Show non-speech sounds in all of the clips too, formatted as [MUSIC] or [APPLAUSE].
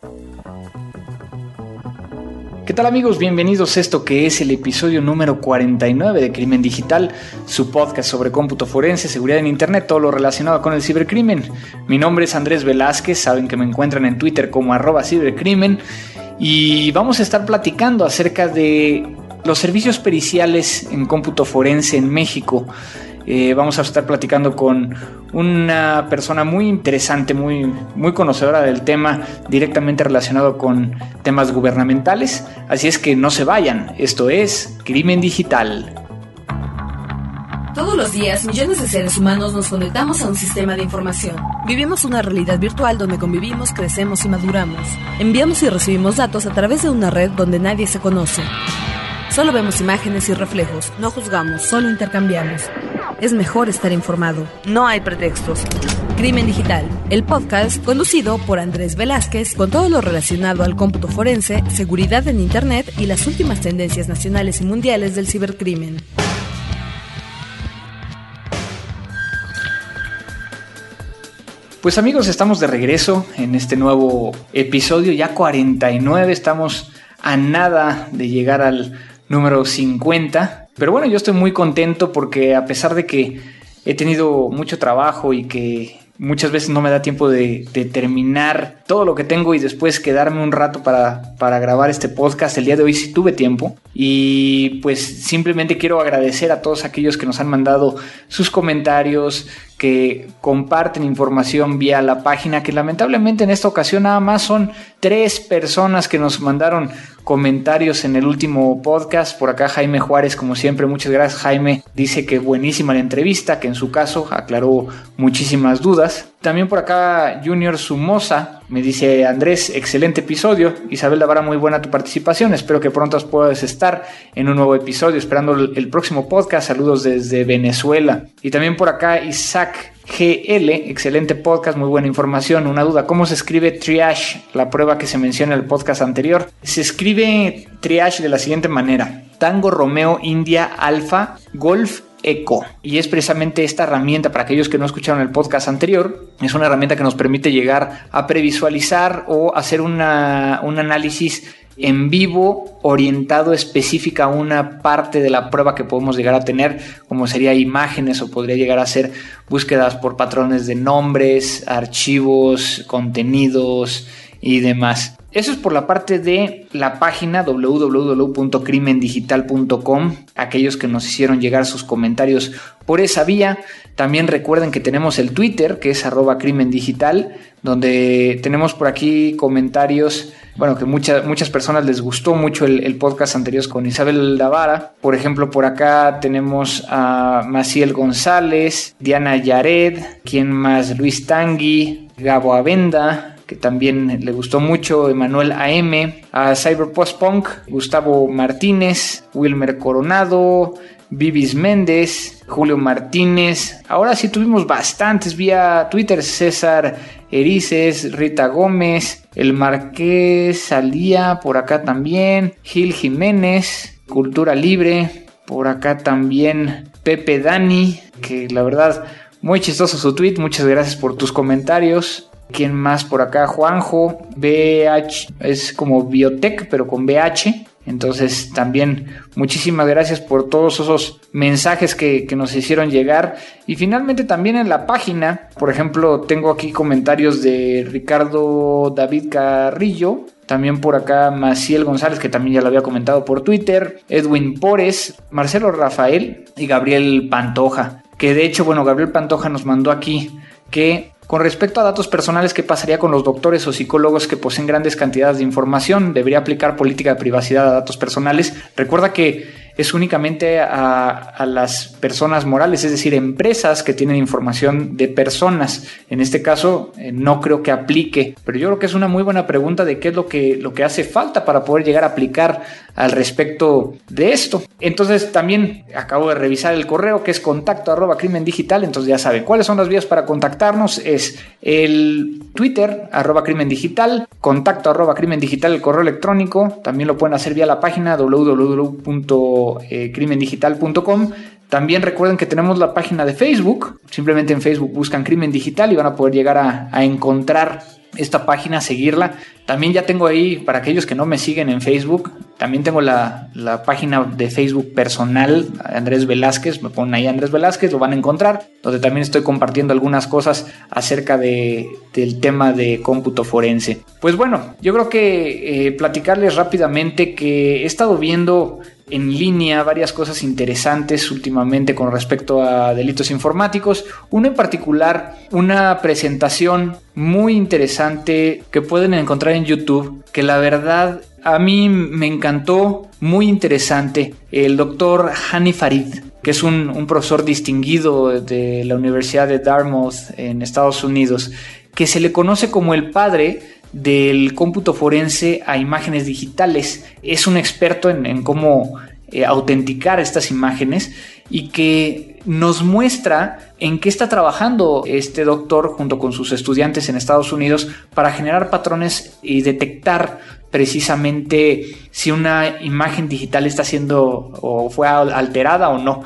¿Qué tal amigos? Bienvenidos a esto que es el episodio número 49 de Crimen Digital, su podcast sobre cómputo forense, seguridad en Internet, todo lo relacionado con el cibercrimen. Mi nombre es Andrés Velázquez, saben que me encuentran en Twitter como arroba cibercrimen y vamos a estar platicando acerca de los servicios periciales en cómputo forense en México. Eh, vamos a estar platicando con una persona muy interesante, muy, muy conocedora del tema, directamente relacionado con temas gubernamentales. Así es que no se vayan, esto es Crimen Digital. Todos los días, millones de seres humanos nos conectamos a un sistema de información. Vivimos una realidad virtual donde convivimos, crecemos y maduramos. Enviamos y recibimos datos a través de una red donde nadie se conoce. Solo vemos imágenes y reflejos, no juzgamos, solo intercambiamos. Es mejor estar informado, no hay pretextos. Crimen Digital, el podcast conducido por Andrés Velázquez con todo lo relacionado al cómputo forense, seguridad en Internet y las últimas tendencias nacionales y mundiales del cibercrimen. Pues amigos, estamos de regreso en este nuevo episodio, ya 49, estamos a nada de llegar al número 50. Pero bueno, yo estoy muy contento porque a pesar de que he tenido mucho trabajo y que muchas veces no me da tiempo de, terminar todo lo que tengo y después quedarme un rato para, para, grabar este podcast. El día de hoy sí tuve tiempo y pues simplemente quiero agradecer a todos aquellos que nos han mandado sus comentarios, que comparten información vía la página, que lamentablemente en esta ocasión nada más son tres personas que nos mandaron comentarios en el último podcast. Por acá Jaime Juárez, como siempre, muchas gracias Jaime. Dice que buenísima la entrevista, que en su caso aclaró muchísimas dudas. También por acá Junior Sumosa me dice Andrés, excelente episodio. Isabel Davara, muy buena tu participación. Espero que pronto puedas estar en un nuevo episodio, esperando el próximo podcast. Saludos desde Venezuela. Y también por acá Isaac GL, excelente podcast, muy buena información. Una duda, ¿cómo se escribe triage? La prueba que se menciona en el podcast anterior. Se escribe triage de la siguiente manera. Tango Romeo India Alfa Golf Eco. Y es precisamente esta herramienta, para aquellos que no escucharon el podcast anterior, es una herramienta que nos permite llegar a previsualizar o hacer una, un análisis en vivo orientado específica a una parte de la prueba que podemos llegar a tener, como sería imágenes o podría llegar a ser búsquedas por patrones de nombres, archivos, contenidos y demás. Eso es por la parte de la página www.crimendigital.com. Aquellos que nos hicieron llegar sus comentarios por esa vía. También recuerden que tenemos el Twitter, que es arroba crimendigital, donde tenemos por aquí comentarios bueno, que muchas, muchas personas les gustó mucho el, podcast anterior con Isabel Davara. Por ejemplo, por acá tenemos a Maciel González, Diana Yared, quien más? Luis Tangui, Gabo Avenda, que también le gustó mucho, Emanuel AM, a Cyber Post Punk, Gustavo Martínez, Wilmer Coronado, Vivis Méndez, Julio Martínez. Ahora sí tuvimos bastantes vía Twitter, César Erices, Rita Gómez, el Marqués Salía, por acá también, Gil Jiménez, Cultura Libre, por acá también Pepe Dani, que la verdad muy chistoso su tweet, muchas gracias por tus comentarios. ¿Quién más por acá? Juanjo, BH, es como Biotech, pero con BH. Entonces también muchísimas gracias por todos esos mensajes que, nos hicieron llegar. Y finalmente también en la página, por ejemplo, tengo aquí comentarios de Ricardo David Carrillo. También por acá Maciel González, que también ya lo había comentado por Twitter. Edwin Pores, Marcelo Rafael y Gabriel Pantoja. Que de hecho, bueno, Gabriel Pantoja nos mandó aquí que con respecto a datos personales, ¿qué pasaría con los doctores o psicólogos que poseen grandes cantidades de información? ¿Debería aplicar política de privacidad a datos personales? Recuerda que es únicamente a, las personas morales, es decir, empresas que tienen información de personas. En este caso, eh, no creo que aplique, pero yo creo que es una muy buena pregunta de qué es lo que, lo que hace falta para poder llegar a aplicar al respecto de esto. Entonces, también acabo de revisar el correo que es contacto arroba crimen digital, entonces ya saben cuáles son las vías para contactarnos. Es el Twitter arroba crimen digital, contacto arroba crimen digital, el correo electrónico, también lo pueden hacer vía la página www eh. También recuerden que tenemos la página de Facebook. Simplemente en Facebook buscan Crimen Digital y van a poder llegar a, encontrar esta página, seguirla. También ya tengo ahí, para aquellos que no me siguen en Facebook, también tengo la, página de Facebook personal, Andrés Velázquez, me ponen ahí Andrés Velázquez, lo van a encontrar, donde también estoy compartiendo algunas cosas acerca de, del tema de cómputo forense. Pues bueno, yo creo que eh, platicarles rápidamente que he estado viendo en línea varias cosas interesantes últimamente con respecto a delitos informáticos. Uno en particular, una presentación muy interesante que pueden encontrar en YouTube, que la verdad a mí me encantó, muy interesante. El doctor Hani Farid, que es un, un profesor distinguido de la Universidad de Dartmouth en Estados Unidos, que se le conoce como el padre del cómputo forense a imágenes digitales. Es un experto en, cómo eh, autenticar estas imágenes y que nos muestra en qué está trabajando este doctor junto con sus estudiantes en Estados Unidos para generar patrones y detectar precisamente si una imagen digital está siendo o fue alterada o no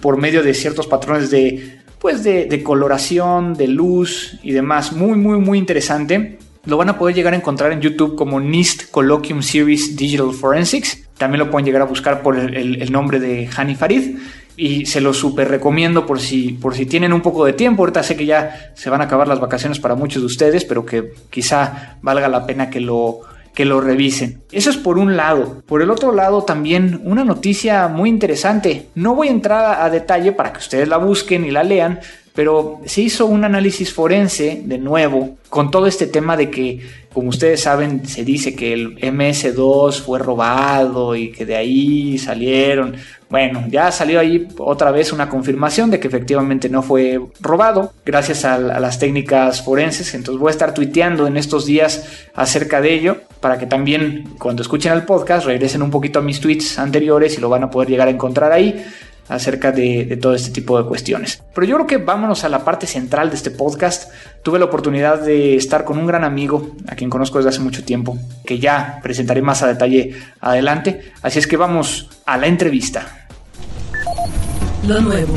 por medio de ciertos patrones de pues de, de coloración, de luz y demás. Muy, muy, muy interesante. Lo van a poder llegar a encontrar en YouTube como NIST Colloquium Series Digital Forensics. También lo pueden llegar a buscar por el, nombre de Hani Farid. Y se lo súper recomiendo por si, por si tienen un poco de tiempo. Ahorita sé que ya se van a acabar las vacaciones para muchos de ustedes, pero que quizá valga la pena que lo, que lo revisen. Eso es por un lado. Por el otro lado también una noticia muy interesante. No voy a entrar a detalle para que ustedes la busquen y la lean, pero se hizo un análisis forense de nuevo con todo este tema de que, como ustedes saben, se dice que el MS2 fue robado y que de ahí salieron. Bueno, ya salió ahí otra vez una confirmación de que efectivamente no fue robado gracias a, las técnicas forenses. Entonces voy a estar tuiteando en estos días acerca de ello para que también cuando escuchen el podcast regresen un poquito a mis tweets anteriores y lo van a poder llegar a encontrar ahí acerca de, todo este tipo de cuestiones. Pero yo creo que vámonos a la parte central de este podcast. Tuve la oportunidad de estar con un gran amigo, a quien conozco desde hace mucho tiempo, que ya presentaré más a detalle adelante. Así es que vamos a la entrevista. Lo nuevo.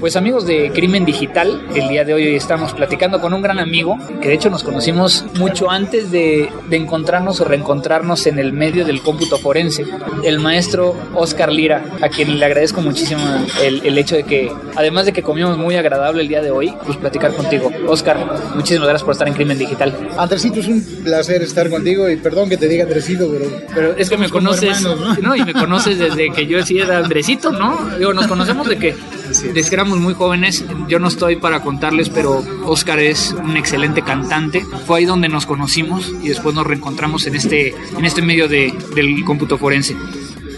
Pues amigos de Crimen Digital, el día de hoy estamos platicando con un gran amigo que de hecho nos conocimos mucho antes de, encontrarnos o reencontrarnos en el medio del cómputo forense, el maestro Oscar Lira, a quien le agradezco muchísimo el, hecho de que, además de que comimos muy agradable el día de hoy, pues platicar contigo. Oscar, muchísimas gracias por estar en Crimen Digital. Andresito, es un placer estar contigo y perdón que te diga Andresito, pero... Pero es que me conoces, ¿no? Y me conoces desde que yo sí era Andresito, ¿no? Digo, nos conocemos de que, desde que éramos muy jóvenes, yo no estoy para contarles, pero Oscar es un excelente cantante. Fue ahí donde nos conocimos y después nos reencontramos en este, en este medio de, del cómputo forense.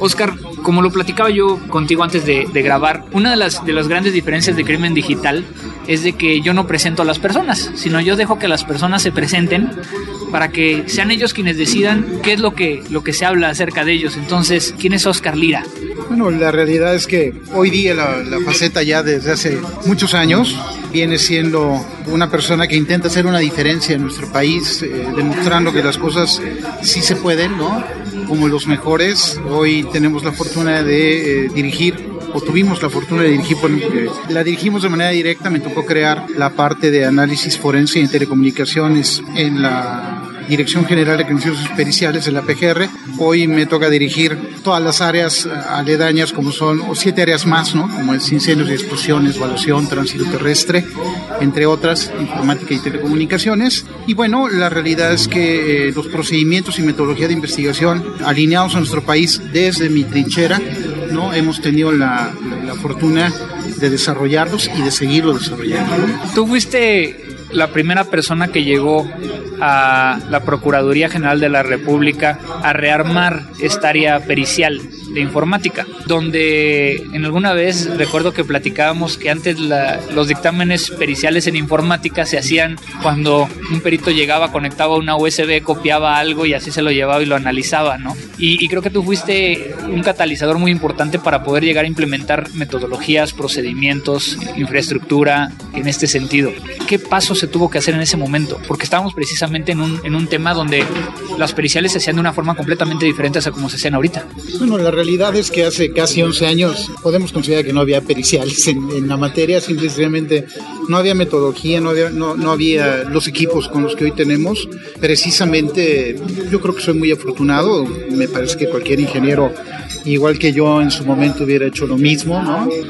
Oscar, como lo platicaba yo contigo antes de, grabar, una de las, de las grandes diferencias de crimen digital es de que yo no presento a las personas, sino yo dejo que las personas se presenten para que sean ellos quienes decidan qué es lo que, lo que se habla acerca de ellos. Entonces, ¿quién es Oscar Lira? Bueno, la realidad es que hoy día la, faceta ya desde hace muchos años viene siendo una persona que intenta hacer una diferencia en nuestro país, eh, demostrando que las cosas sí se pueden, ¿no? Como los mejores. Hoy tenemos la fortuna de eh, dirigir o tuvimos la fortuna de dirigir, eh, la dirigimos de manera directa, me tocó crear la parte de análisis forense y telecomunicaciones en la Dirección General de Criminalizaciones Periciales de la PGR. Hoy me toca dirigir todas las áreas eh, aledañas, como son, o siete áreas más, ¿no? Como es incendios y explosiones, evaluación, tránsito terrestre, entre otras, informática y telecomunicaciones. Y bueno, la realidad es que eh, los procedimientos y metodología de investigación alineados a nuestro país desde mi trinchera, ¿no? Hemos tenido la, la fortuna de desarrollarlos y de seguirlos desarrollando. Tú fuiste la primera persona que llegó a la Procuraduría General de la República a rearmar esta área pericial de informática, donde en alguna vez recuerdo que platicábamos que antes los dictámenes periciales en informática se hacían cuando un perito llegaba, conectaba una USB, copiaba algo y así se lo llevaba y lo analizaba, ¿no? Y, y creo que tú fuiste un catalizador muy importante para poder llegar a implementar metodologías, procedimientos, infraestructura en este sentido. ¿Qué pasos se tuvo que hacer en ese momento? Porque estábamos precisamente en un, en un tema donde las periciales se hacían de una forma completamente diferente a como se hacían ahorita. Bueno, la realidad es que hace casi 11 años podemos considerar que no había periciales en, la materia, simplemente no había metodología, no había, no, no había los equipos con los que hoy tenemos. Precisamente yo creo que soy muy afortunado, me parece que cualquier ingeniero igual que yo en su momento hubiera hecho lo mismo.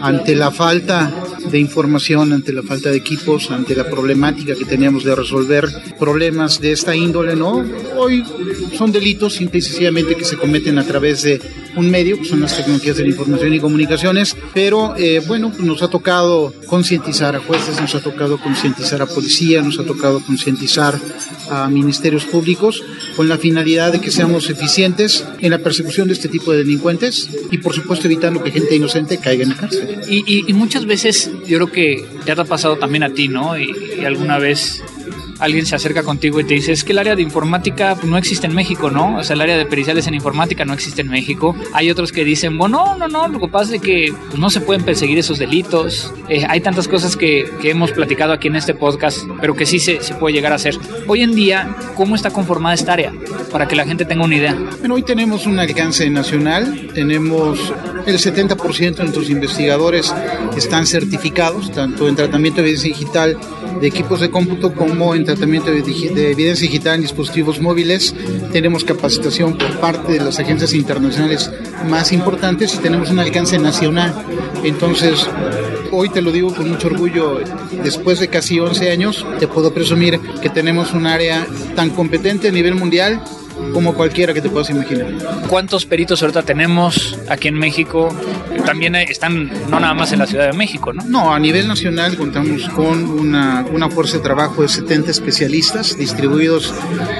Ante la falta de información, ante la falta de equipos, ante la problemática que teníamos de resolver problemas de esta índole, ¿no? Hoy son delitos simple y sencillamente que se cometen a través de un medio, que son las tecnologías de la información y comunicaciones, pero eh, bueno, pues nos ha tocado concientizar a jueces, nos ha tocado concientizar a policía, nos ha tocado concientizar a ministerios públicos con la finalidad de que seamos eficientes en la persecución de este tipo de delincuentes y por supuesto evitando que gente inocente caiga en la cárcel. Y, muchas veces yo creo que te ha pasado también a ti, ¿no? y alguna vez alguien se acerca contigo y te dice, es que el área de informática no existe en México, ¿no? O sea, el área de periciales en informática no existe en México. Hay otros que dicen, bueno, no, no, lo que pasa es que pues, no se pueden perseguir esos delitos. Eh, hay tantas cosas que, que, hemos platicado aquí en este podcast, pero que sí se, se puede llegar a hacer. Hoy en día, ¿cómo está conformada esta área? Para que la gente tenga una idea. Bueno, hoy tenemos un alcance nacional, tenemos el 70% de nuestros investigadores están certificados, tanto en tratamiento de evidencia digital de equipos de cómputo como en tratamiento de, evidencia digital en dispositivos móviles. Tenemos capacitación por parte de las agencias internacionales más importantes y tenemos un alcance nacional. Entonces, hoy te lo digo con mucho orgullo, después de casi 11 años, te puedo presumir que tenemos un área tan competente a nivel mundial como cualquiera que te puedas imaginar. ¿Cuántos peritos ahorita tenemos aquí en México? También están no nada más en la Ciudad de México, ¿no? No, a nivel nacional contamos con una, una fuerza de trabajo de 70 especialistas distribuidos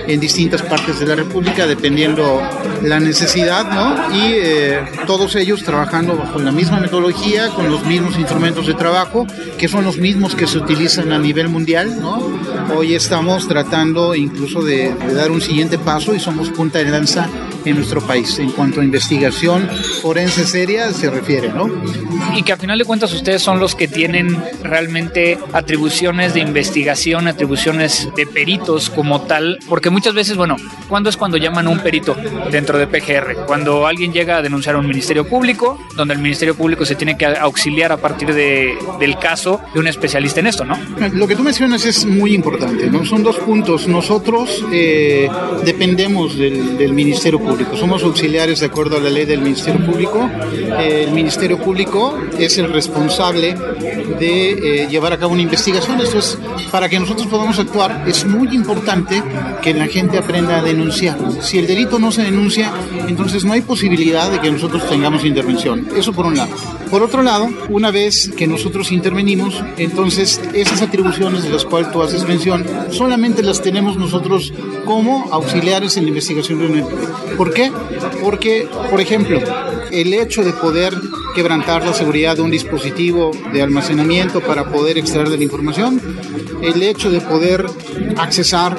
en distintas partes de la República, dependiendo la necesidad, ¿no? Y eh, todos ellos trabajando bajo la misma metodología, con los mismos instrumentos de trabajo, que son los mismos que se utilizan a nivel mundial, ¿no? Hoy estamos tratando incluso de, de dar un siguiente paso y somos punta de lanza en nuestro país en cuanto a investigación forense seria se refiere, ¿no? Y que a final de cuentas ustedes son los que tienen realmente atribuciones de investigación, atribuciones de peritos como tal, porque muchas veces, bueno, ¿cuándo es cuando llaman a un perito dentro de PGR? Cuando alguien llega a denunciar a un ministerio público, donde el ministerio público se tiene que auxiliar a partir de, del caso de un especialista en esto, ¿no? Lo que tú mencionas es muy importante, ¿no? Son dos puntos. Nosotros eh, dependemos del, del Ministerio Público somos auxiliares de acuerdo a la ley del Ministerio Público. El Ministerio Público es el responsable de eh, llevar a cabo una investigación. Esto es, para que nosotros podamos actuar, es muy importante que la gente aprenda a denunciar. Si el delito no se denuncia, entonces no hay posibilidad de que nosotros tengamos intervención. Eso por un lado. Por otro lado, una vez que nosotros intervenimos, entonces esas atribuciones de las cuales tú haces mención, solamente las tenemos nosotros como auxiliares en la investigación de ¿Por qué? Porque, por ejemplo, el hecho de poder quebrantar la seguridad de un dispositivo de almacenamiento para poder extraer de la información, el hecho de poder accesar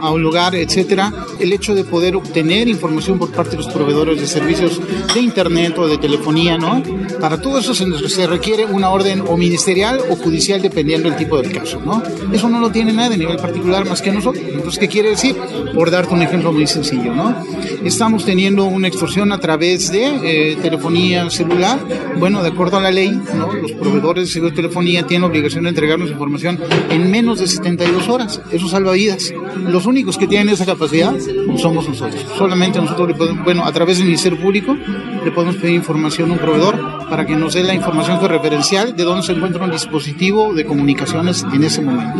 a un lugar, etcétera, el hecho de poder obtener información por parte de los proveedores de servicios de internet o de telefonía, ¿no? Para todo eso se, requiere una orden o ministerial o judicial dependiendo del tipo del caso, ¿no? Eso no lo tiene nadie a nivel particular más que nosotros. Entonces, ¿qué quiere decir? Por darte un ejemplo muy sencillo, ¿no? Estamos teniendo una extorsión a través de eh, telefonía celular. Bueno, de acuerdo a la ley, ¿no? Los proveedores de telefonía tienen obligación de entregarnos información en menos de 72 horas. Eso salva vidas. Los únicos que tienen esa capacidad somos nosotros. Solamente nosotros, le podemos, bueno, a través del Ministerio Público, le podemos pedir información a un proveedor para que nos dé la información referencial de dónde se encuentra un dispositivo de comunicaciones en ese momento.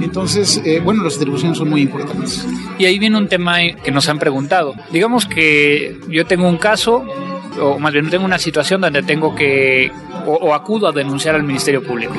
Entonces, eh, bueno, las atribuciones son muy importantes. Y ahí viene un tema que nos han preguntado. Digamos que yo tengo un caso, o más bien tengo una situación donde tengo que o, acudo a denunciar al Ministerio Público.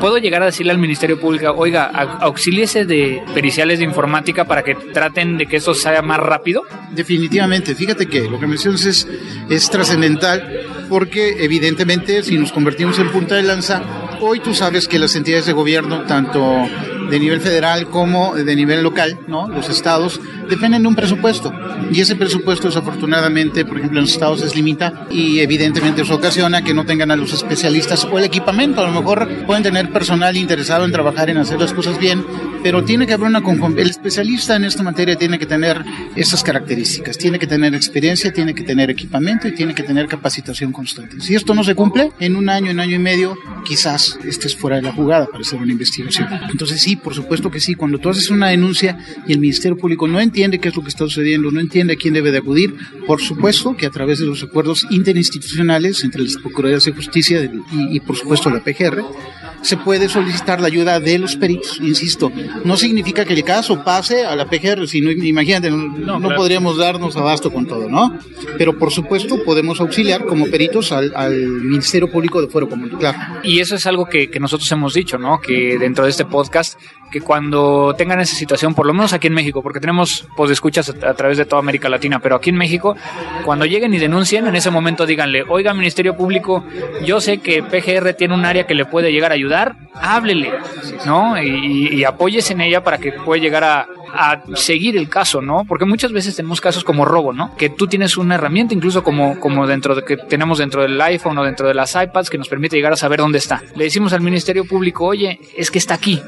¿Puedo llegar a decirle al Ministerio Público, oiga, auxíliese de periciales de informática para que traten de que eso sea más rápido? Definitivamente, fíjate que lo que mencionas es, es trascendental porque evidentemente si nos convertimos en punta de lanza, hoy tú sabes que las entidades de gobierno, tanto de nivel federal como de nivel local, ¿no? Los estados dependen de un presupuesto y ese presupuesto desafortunadamente, por ejemplo, en los estados es limita y evidentemente eso ocasiona que no tengan a los especialistas o el equipamiento. A lo mejor pueden tener personal interesado en trabajar en hacer las cosas bien, pero tiene que haber una el especialista en esta materia tiene que tener estas características, tiene que tener experiencia, tiene que tener equipamiento y tiene que tener capacitación constante. Si esto no se cumple, en un año, en año y medio, quizás estés fuera de la jugada para hacer una investigación. Entonces sí, por supuesto que sí, cuando tú haces una denuncia y el Ministerio Público no entiende qué es lo que está sucediendo, no entiende a quién debe de acudir, por supuesto que a través de los acuerdos interinstitucionales entre las Procuradurías de Justicia y, y por supuesto la PGR, se puede solicitar la ayuda de los peritos, insisto. No significa que el caso pase a la PGR, sino imagínate, no, podríamos darnos abasto con todo, ¿no? Pero por supuesto podemos auxiliar como peritos al, Ministerio Público de Fuero Común, claro. Y eso es algo que, que nosotros hemos dicho, ¿no? Que dentro de este podcast que cuando tengan esa situación, por lo menos aquí en México, porque tenemos pues escuchas a, través de toda América Latina, pero aquí en México, cuando lleguen y denuncien, en ese momento díganle, oiga Ministerio Público, yo sé que PGR tiene un área que le puede llegar a ayudar, háblele, ¿no? Y, y apóyese en ella para que pueda llegar a, a seguir el caso, ¿no? Porque muchas veces tenemos casos como robo, ¿no? Que tú tienes una herramienta, incluso como, como dentro de que tenemos dentro del iPhone o dentro de las iPads, que nos permite llegar a saber dónde está. Le decimos al Ministerio Público, oye, es que está aquí.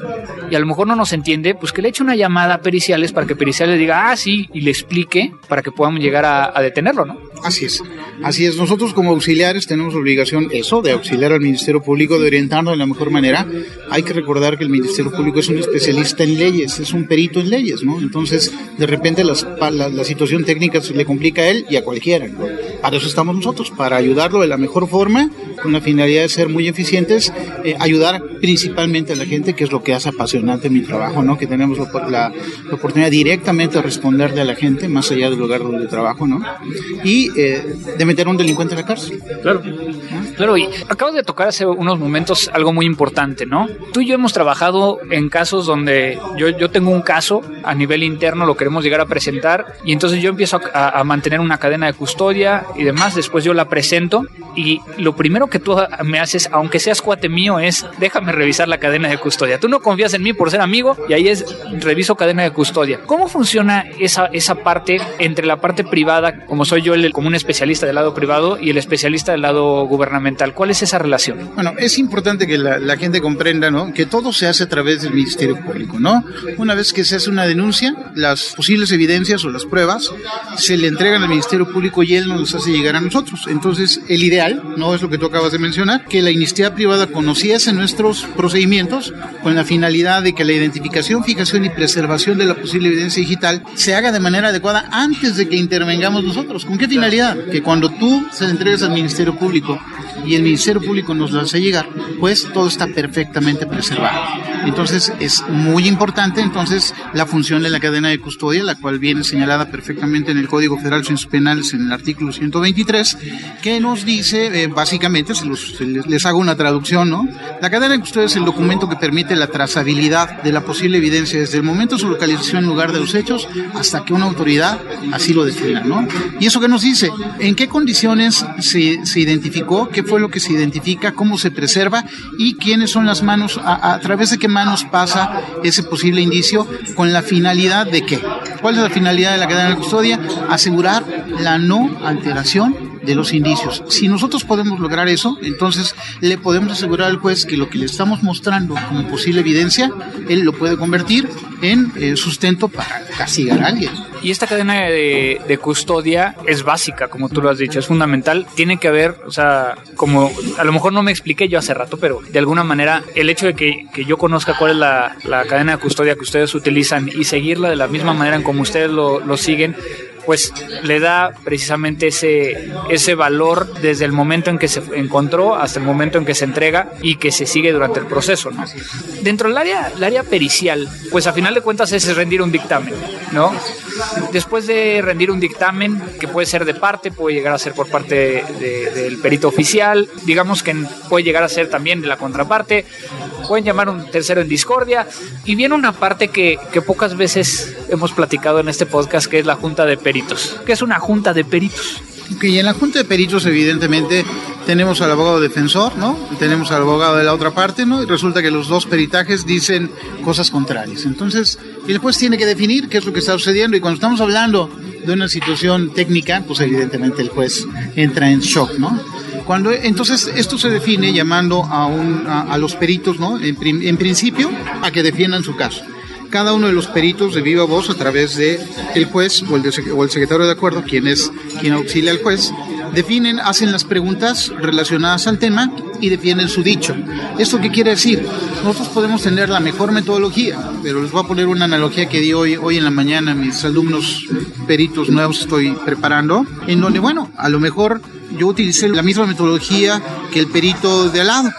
Y a lo mejor no nos entiende, pues que le eche una llamada a Periciales para que Periciales diga, ah, sí, y le explique para que podamos llegar a, a detenerlo, ¿no? Así es. Así es. Nosotros como auxiliares tenemos obligación, eso, de auxiliar al Ministerio Público, de orientarlo de la mejor manera. Hay que recordar que el Ministerio Público es un especialista en leyes, es un perito en leyes. Entonces, de repente la, la, situación técnica se le complica a él y a cualquiera. Para eso estamos nosotros, para ayudarlo de la mejor forma, con la finalidad de ser muy eficientes, eh, ayudar principalmente a la gente, que es lo que hace apasionante mi trabajo, ¿no? Que tenemos la, oportunidad directamente de responderle a la gente, más allá del lugar donde trabajo, ¿no? Y eh, de meter a un delincuente en la cárcel. Claro. Claro, y acabas de tocar hace unos momentos algo muy importante, ¿no? Tú y yo hemos trabajado en casos donde yo, yo tengo un caso a nivel interno, lo queremos llegar a presentar, y entonces yo empiezo a, mantener una cadena de custodia y demás, después yo la presento, y lo primero que tú me haces, aunque seas cuate mío, es déjame revisar la cadena de custodia. Tú no confías en mí por ser amigo, y ahí es reviso cadena de custodia. ¿Cómo funciona esa, esa parte entre la parte privada, como soy yo el, como un especialista del lado privado, y el especialista del lado gubernamental? ¿Cuál es esa relación? Bueno, es importante que la, la gente comprenda, ¿no? Que todo se hace a través del Ministerio Público, ¿no? Una vez que se hace una denuncia, las posibles evidencias o las pruebas se le entregan al Ministerio Público y él nos las hace llegar a nosotros. Entonces, el ideal, no es lo que tú acabas de mencionar, que la iniciativa privada conociese nuestros procedimientos con la finalidad de que la identificación, fijación y preservación de la posible evidencia digital se haga de manera adecuada antes de que intervengamos nosotros. ¿Con qué finalidad? Que cuando tú se le entregues al Ministerio Público y el Ministerio Público nos las hace llegar, pues todo está perfectamente preservado. Entonces, es muy importante entonces la función de la cadena de custodia, la cual viene señalada perfectamente en el Código Federal de Ciencias Penales en el artículo 123, que nos dice, eh, básicamente, les, hago una traducción, ¿no? La cadena de custodia es el documento que permite la trazabilidad de la posible evidencia desde el momento de su localización en lugar de los hechos hasta que una autoridad así lo defina, ¿no? ¿Y eso qué nos dice? ¿En qué condiciones se, se identificó? ¿Qué fue lo que se identifica? ¿Cómo se preserva? ¿Y quiénes son las manos? A, a través de qué manos pasa ese posible indicio con la finalidad finalidad de qué? ¿Cuál es la finalidad de la cadena de custodia? Asegurar la no alteración de los indicios. Si nosotros podemos lograr eso, entonces le podemos asegurar al juez que lo que le estamos mostrando como posible evidencia, él lo puede convertir en eh, sustento para castigar a alguien. Y esta cadena de, custodia es básica, como tú lo has dicho, es fundamental. Tiene que haber, o sea, como a lo mejor no me expliqué yo hace rato, pero de alguna manera el hecho de que, yo conozca cuál es la, cadena de custodia que ustedes utilizan y seguirla de la misma manera en como ustedes lo, lo siguen, pues le da precisamente ese, ese valor desde el momento en que se encontró hasta el momento en que se entrega y que se sigue durante el proceso. Dentro del área, el área pericial, pues a final de cuentas es rendir un dictamen, ¿no? Después de rendir un dictamen, que puede ser de parte, puede llegar a ser por parte del perito oficial, digamos que puede llegar a ser también de la contraparte, pueden llamar un tercero en discordia, y viene una parte que, que pocas veces hemos platicado en este podcast, que es la junta de peritos, que es una junta de peritos. Ok, y en la junta de peritos evidentemente tenemos al abogado defensor, ¿no? Tenemos al abogado de la otra parte, ¿no? Y resulta que los dos peritajes dicen cosas contrarias. Entonces, el juez tiene que definir qué es lo que está sucediendo y cuando estamos hablando de una situación técnica, pues evidentemente el juez entra en shock, ¿no? Cuando, entonces, esto se define llamando a, un, a, los peritos, ¿no? En, en principio, a que defiendan su caso cada uno de los peritos de viva voz a través de el juez o el, secretario de acuerdo, quien es quien auxilia al juez, definen, hacen las preguntas relacionadas al tema y defienden su dicho. ¿Esto qué quiere decir? Nosotros podemos tener la mejor metodología, pero les voy a poner una analogía que di hoy, hoy en la mañana a mis alumnos peritos nuevos estoy preparando, en donde, bueno, a lo mejor yo utilicé la misma metodología que el perito de al lado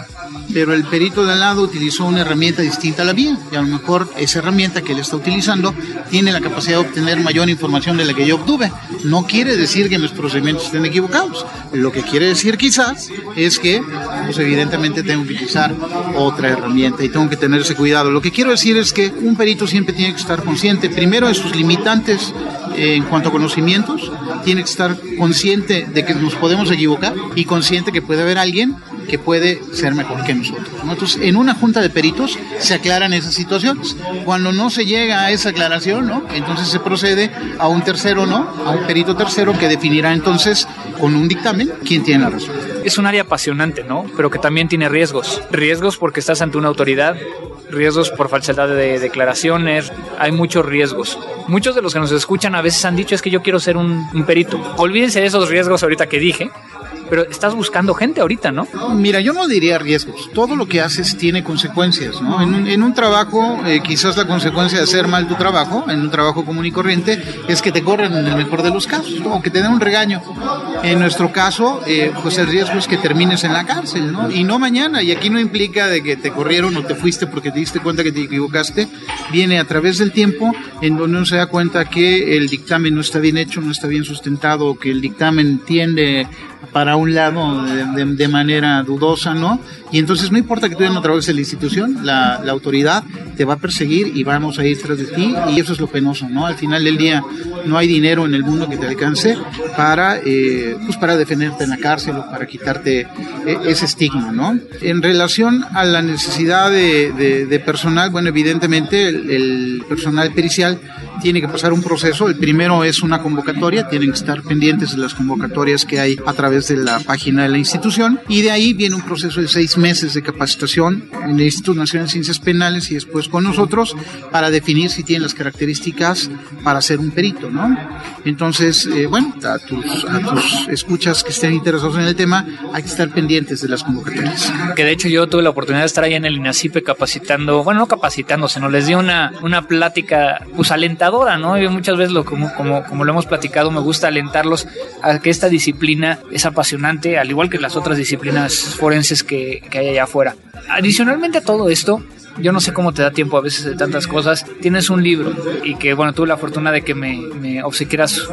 pero el perito de al lado utilizó una herramienta distinta a la mía y a lo mejor esa herramienta que él está utilizando tiene la capacidad de obtener mayor información de la que yo obtuve. No quiere decir que los procedimientos estén equivocados. Lo que quiere decir quizás es que, pues evidentemente tengo que utilizar otra herramienta y tengo que tener ese cuidado. Lo que quiero decir es que un perito siempre tiene que estar consciente primero de sus limitantes eh, en cuanto a conocimientos, tiene que estar consciente de que nos podemos equivocar y consciente que puede haber alguien que puede ser mejor que nosotros. Entonces, en una junta de peritos se aclaran esas situaciones. Cuando no se llega a esa aclaración, entonces se procede a un tercero, ¿no? a un perito tercero que definirá entonces con un dictamen quién tiene la razón. Es un área apasionante, ¿no? Pero que también tiene riesgos. Riesgos porque estás ante una autoridad, riesgos por falsedad de declaraciones, hay muchos riesgos. Muchos de los que nos escuchan a veces han dicho es que yo quiero ser un, un perito. Olvídense de esos riesgos ahorita que dije, pero estás buscando gente ahorita, ¿no? Mira, yo no diría riesgos. Todo lo que haces tiene consecuencias, ¿no? En un, en un trabajo, eh, quizás la consecuencia de hacer mal tu trabajo, en un trabajo común y corriente, es que te corren en el mejor de los casos, o que te den un regaño. En nuestro caso, eh, pues el riesgo es que termines en la cárcel, ¿no? Y no mañana, y aquí no implica de que te corrieron o te fuiste porque te diste cuenta que te equivocaste, viene a través del tiempo en donde uno se da cuenta que el dictamen no está bien hecho, no está bien sustentado, que el dictamen tiende para un lado de, de, de, manera dudosa, ¿no? Y entonces no importa que tú ya no trabajes en la institución, la, la, autoridad te va a perseguir y vamos a ir tras de ti y eso es lo penoso, ¿no? Al final del día no hay dinero en el mundo que te alcance para, eh, pues para defenderte en la cárcel o para quitarte eh, ese estigma, ¿no? En relación a la necesidad de, de personal, bueno, evidentemente el, el personal pericial tiene que pasar un proceso. El primero es una convocatoria, tienen que estar pendientes de las convocatorias que hay a través de la página de la institución y de ahí viene un proceso de seis meses de capacitación en el Instituto Nacional de Ciencias Penales y después con nosotros para definir si tienen las características para ser un perito, ¿no? Entonces, eh, bueno, a tus, a tus escuchas que estén interesados en el tema, hay que estar pendientes de las convocatorias. Que de hecho yo tuve la oportunidad de estar ahí en el INACIPE capacitando, bueno, no capacitando, sino les di una, una plática pues alentadora, ¿no? Yo muchas veces, lo, como, como, como lo hemos platicado, me gusta alentarlos a que esta disciplina es apasionante, al igual que las otras disciplinas forenses que, que hay allá afuera. Adicionalmente a todo esto, yo no sé cómo te da tiempo a veces de tantas cosas. Tienes un libro y que, bueno, tuve la fortuna de que me, me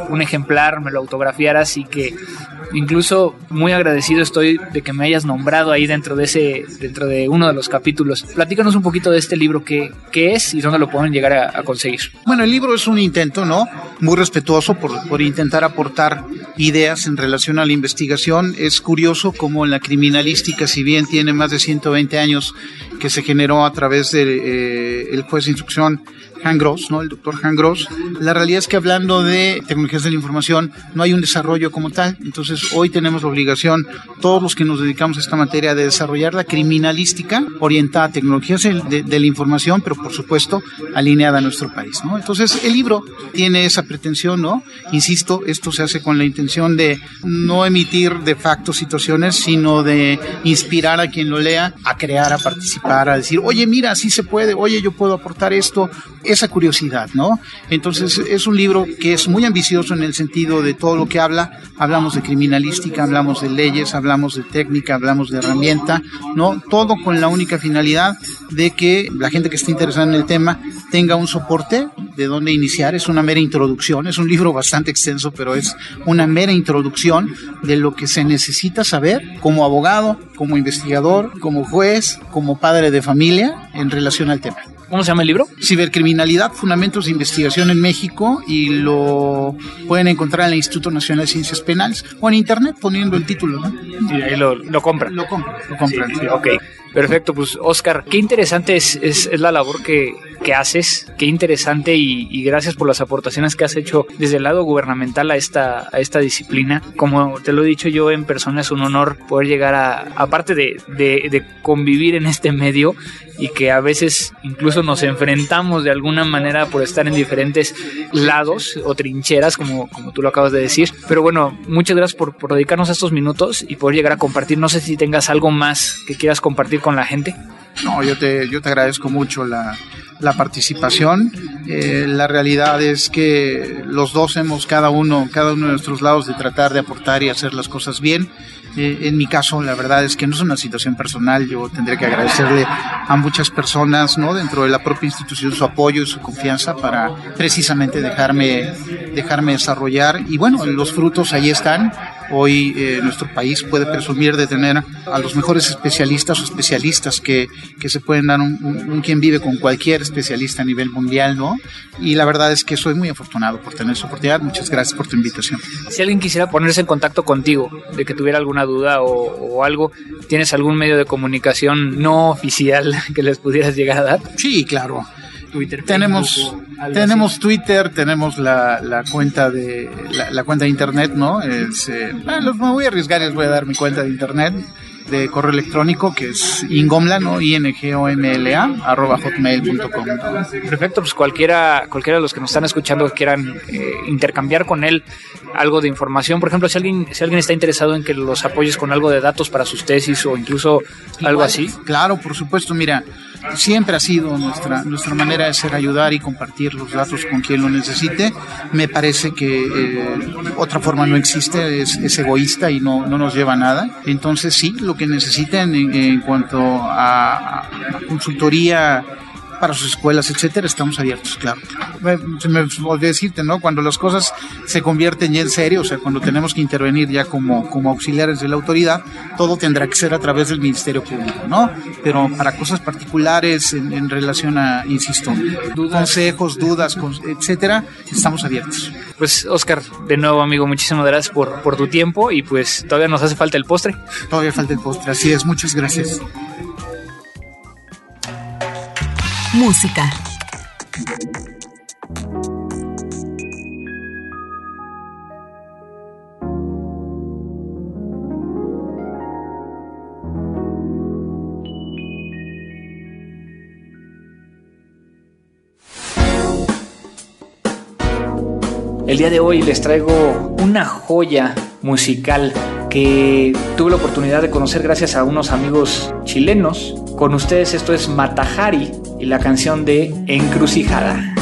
un ejemplar, me lo autografiaras y que incluso muy agradecido estoy de que me hayas nombrado ahí dentro de ese, dentro de uno de los capítulos. Platícanos un poquito de este libro, qué, qué es y dónde lo pueden llegar a, a, conseguir. Bueno, el libro es un intento, ¿no? Muy respetuoso por, por intentar aportar ideas en relación a la investigación. Es curioso cómo la criminalística, si bien tiene más de 120 años que se generó a través del de, eh, juez de instrucción Han Gross, ¿no? El doctor Han Gross. La realidad es que hablando de tecnologías de la información, no hay un desarrollo como tal. Entonces, hoy tenemos la obligación, todos los que nos dedicamos a esta materia, de desarrollar la criminalística orientada a tecnologías de, la información, pero por supuesto, alineada a nuestro país. Entonces, el libro tiene esa pretensión, ¿no? Insisto, esto se hace con la intención de no emitir de facto situaciones, sino de inspirar a quien lo lea a crear, a participar, a decir, oye, mira, sí se puede, oye, yo puedo aportar esto, esa curiosidad, ¿no? Entonces es un libro que es muy ambicioso en el sentido de todo lo que habla. Hablamos de criminalística, hablamos de leyes, hablamos de técnica, hablamos de herramienta, ¿no? Todo con la única finalidad de que la gente que esté interesada en el tema tenga un soporte de dónde iniciar. Es una mera introducción, es un libro bastante extenso, pero es una mera introducción de lo que se necesita saber como abogado, como investigador, como juez, como padre de familia en relación al tema. ¿Cómo se llama el libro? Fundamentos de Investigación en México y lo pueden encontrar en el Instituto Nacional de Ciencias Penales o en Internet poniendo el título, ¿no? Y ahí lo, lo compran. Lo compran, lo compran. Sí, sí, ok, perfecto. Pues Oscar, qué interesante es, es, es la labor que, que haces, qué interesante y, gracias por las aportaciones que has hecho desde el lado gubernamental a esta, a esta disciplina. Como te lo he dicho yo en persona, es un honor poder llegar a, aparte de, de convivir en este medio y que a veces incluso nos enfrentamos de alguna manera por estar en diferentes lados o trincheras, como, como tú lo acabas de decir. Pero bueno, muchas gracias por, por dedicarnos estos minutos y poder llegar a compartir. No sé si tengas algo más que quieras compartir con la gente. No, yo te, yo te agradezco mucho la, la participación. Eh, la realidad es que los dos hemos, cada uno, cada uno de nuestros lados, de tratar de aportar y hacer las cosas bien. Eh, en mi caso, la verdad es que no es una situación personal. Yo tendré que agradecerle a muchas personas, ¿no? Dentro de la propia institución su apoyo y su confianza para precisamente dejarme, dejarme desarrollar. Y bueno, los frutos ahí están Hoy eh, nuestro país puede presumir de tener a los mejores especialistas o especialistas que, que se pueden dar un, un, quien vive con cualquier especialista a nivel mundial, ¿no? Y la verdad es que soy muy afortunado por tener esa oportunidad. Muchas gracias por tu invitación. Si alguien quisiera ponerse en contacto contigo, de que tuviera alguna duda o, o algo, ¿tienes algún medio de comunicación no oficial [LAUGHS] que les pudieras llegar a dar? Sí, claro. Twitter. Tenemos, tenemos Twitter, tenemos la, la cuenta de la, cuenta de internet, ¿no? Es, eh, me voy a arriesgar, les voy a dar mi cuenta de internet de correo electrónico que es ingomla, ¿no? i n g o m l a arroba hotmail.com. Perfecto, pues cualquiera, cualquiera de los que nos están escuchando quieran eh, intercambiar con él algo de información, por ejemplo, si alguien, si alguien está interesado en que los apoyes con algo de datos para sus tesis o incluso algo así. Claro, por supuesto, mira, siempre ha sido nuestra, nuestra manera de ser ayudar y compartir los datos con quien lo necesite. Me parece que eh, otra forma no existe, es, egoísta y no, no, nos lleva a nada. Entonces sí, lo que necesiten en, cuanto a, a consultoría para sus escuelas, etcétera, estamos abiertos, claro. Se me olvidó decirte, ¿no? Cuando las cosas se convierten ya en serio, o sea, cuando tenemos que intervenir ya como, como auxiliares de la autoridad, todo tendrá que ser a través del Ministerio Público, ¿no? Pero para cosas particulares en, relación a, insisto, consejos, dudas, etcétera, estamos abiertos. Pues, Oscar, de nuevo, amigo, muchísimas gracias por, por tu tiempo y pues todavía nos hace falta el postre. Todavía falta el postre, así es, muchas gracias música. El día de hoy les traigo una joya musical que tuve la oportunidad de conocer gracias a unos amigos chilenos. Con ustedes esto es Matajari y la canción de Encrucijada.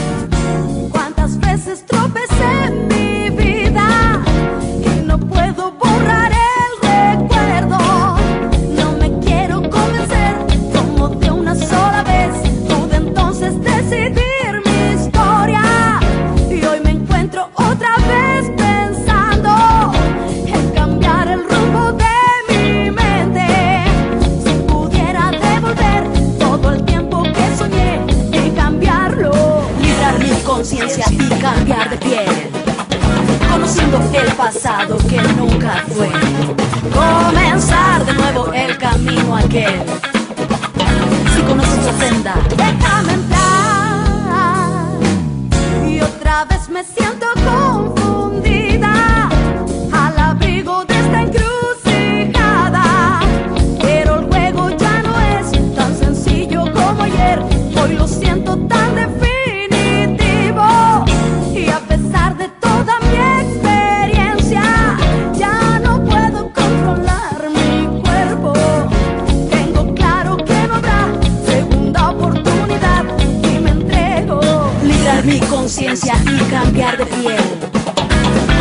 Y cambiar de piel.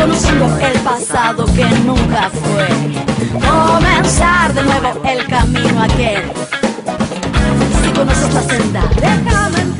Conociendo el pasado que nunca fue. Comenzar de nuevo el camino aquel. Si conoces la senda, déjame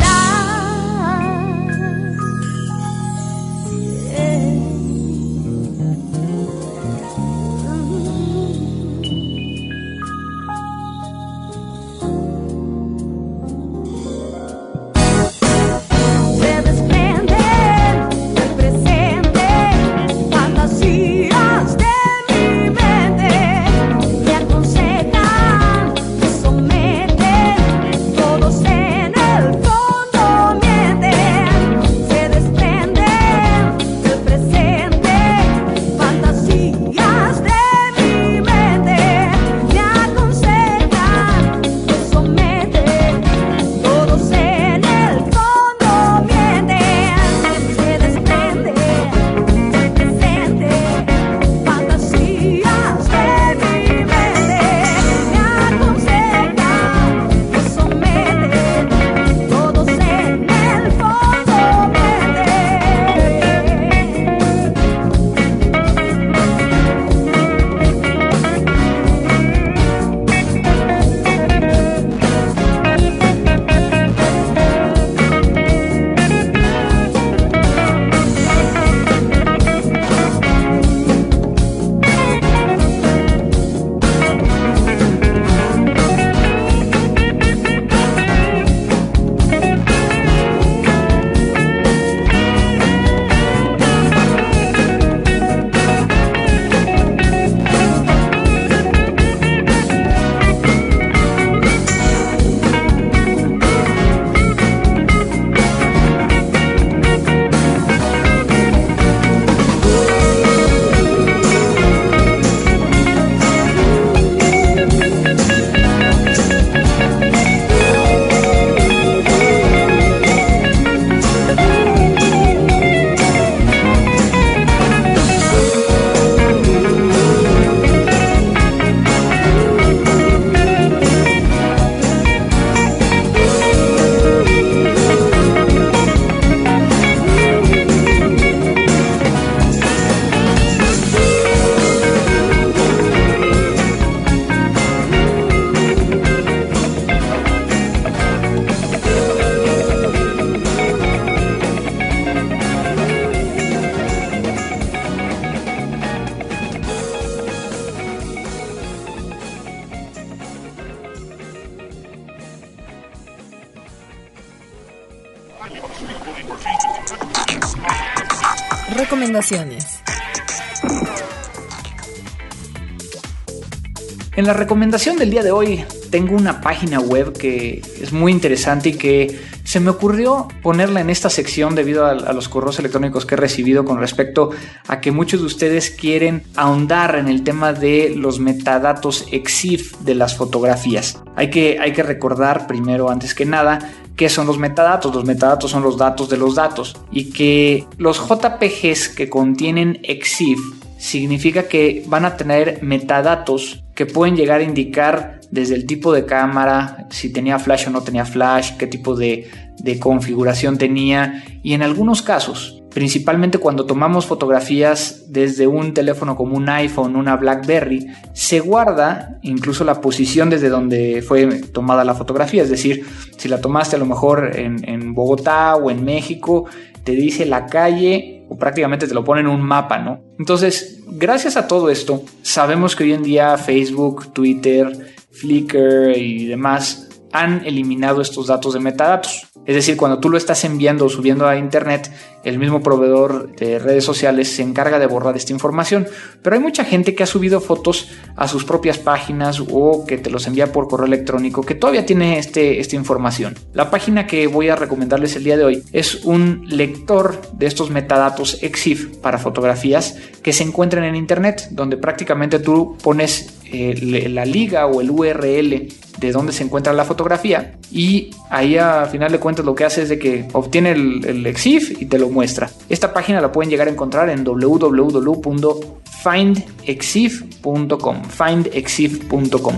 la recomendación del día de hoy tengo una página web que es muy interesante y que se me ocurrió ponerla en esta sección debido a, los correos electrónicos que he recibido con respecto a que muchos de ustedes quieren ahondar en el tema de los metadatos EXIF de las fotografías. Hay que, hay que recordar primero, antes que nada, qué son los metadatos. Los metadatos son los datos de los datos y que los JPGs que contienen EXIF significa que van a tener metadatos que pueden llegar a indicar desde el tipo de cámara, si tenía flash o no tenía flash, qué tipo de, de configuración tenía. Y en algunos casos, principalmente cuando tomamos fotografías desde un teléfono como un iPhone, una BlackBerry, se guarda incluso la posición desde donde fue tomada la fotografía, es decir, si la tomaste a lo mejor en, en Bogotá o en México, te dice la calle o prácticamente te lo pone en un mapa, ¿no? Entonces, gracias a todo esto, sabemos que hoy en día Facebook, Twitter, Flickr y demás han eliminado estos datos de metadatos. Es decir, cuando tú lo estás enviando o subiendo a internet, el mismo proveedor de redes sociales se encarga de borrar esta información. Pero hay mucha gente que ha subido fotos a sus propias páginas o que te los envía por correo electrónico que todavía tiene este, esta información. La página que voy a recomendarles el día de hoy es un lector de estos metadatos EXIF para fotografías que se encuentran en internet, donde prácticamente tú pones eh, la liga o el URL de donde se encuentra la fotografía y ahí a final de cuentas lo que hace es de que obtiene el, EXIF y te lo muestra. Esta página la pueden llegar a encontrar en www.findexif.com findexif.com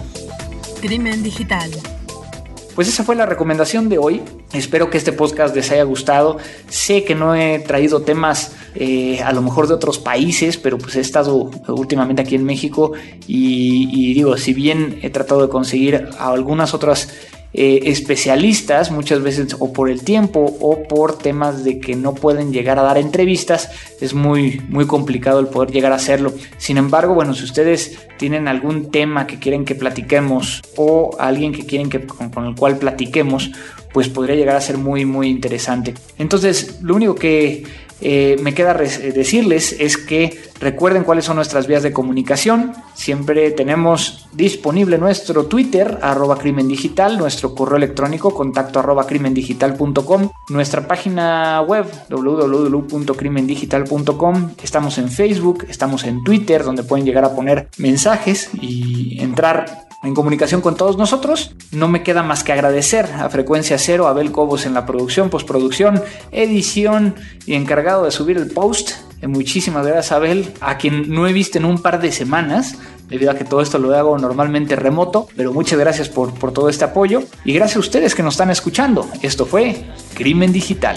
Crimen digital. Pues esa fue la recomendación de hoy. Espero que este podcast les haya gustado. Sé que no he traído temas eh, a lo mejor de otros países, pero pues he estado últimamente aquí en México y, y digo, si bien he tratado de conseguir a algunas otras eh, especialistas, muchas veces o por el tiempo o por temas de que no pueden llegar a dar entrevistas, es muy, muy complicado el poder llegar a hacerlo. Sin embargo, bueno, si ustedes tienen algún tema que quieren que platiquemos o alguien que quieren que, con, con el cual platiquemos, pues podría llegar a ser muy, muy interesante. Entonces, lo único que eh, me queda decirles es que recuerden cuáles son nuestras vías de comunicación. Siempre tenemos disponible nuestro Twitter, arroba crimen digital, nuestro correo electrónico, contacto arroba crimendigital.com, nuestra página web, www.crimendigital.com. Estamos en Facebook, estamos en Twitter, donde pueden llegar a poner mensajes y entrar en comunicación con todos nosotros. No me queda más que agradecer a Frecuencia Cero, Abel Cobos en la producción, postproducción, edición y encargado de subir el post. Eh, muchísimas gracias Abel, a quien no he visto en un par de semanas, debido a que todo esto lo hago normalmente remoto, pero muchas gracias por, por todo este apoyo y gracias a ustedes que nos están escuchando. Esto fue Crimen Digital.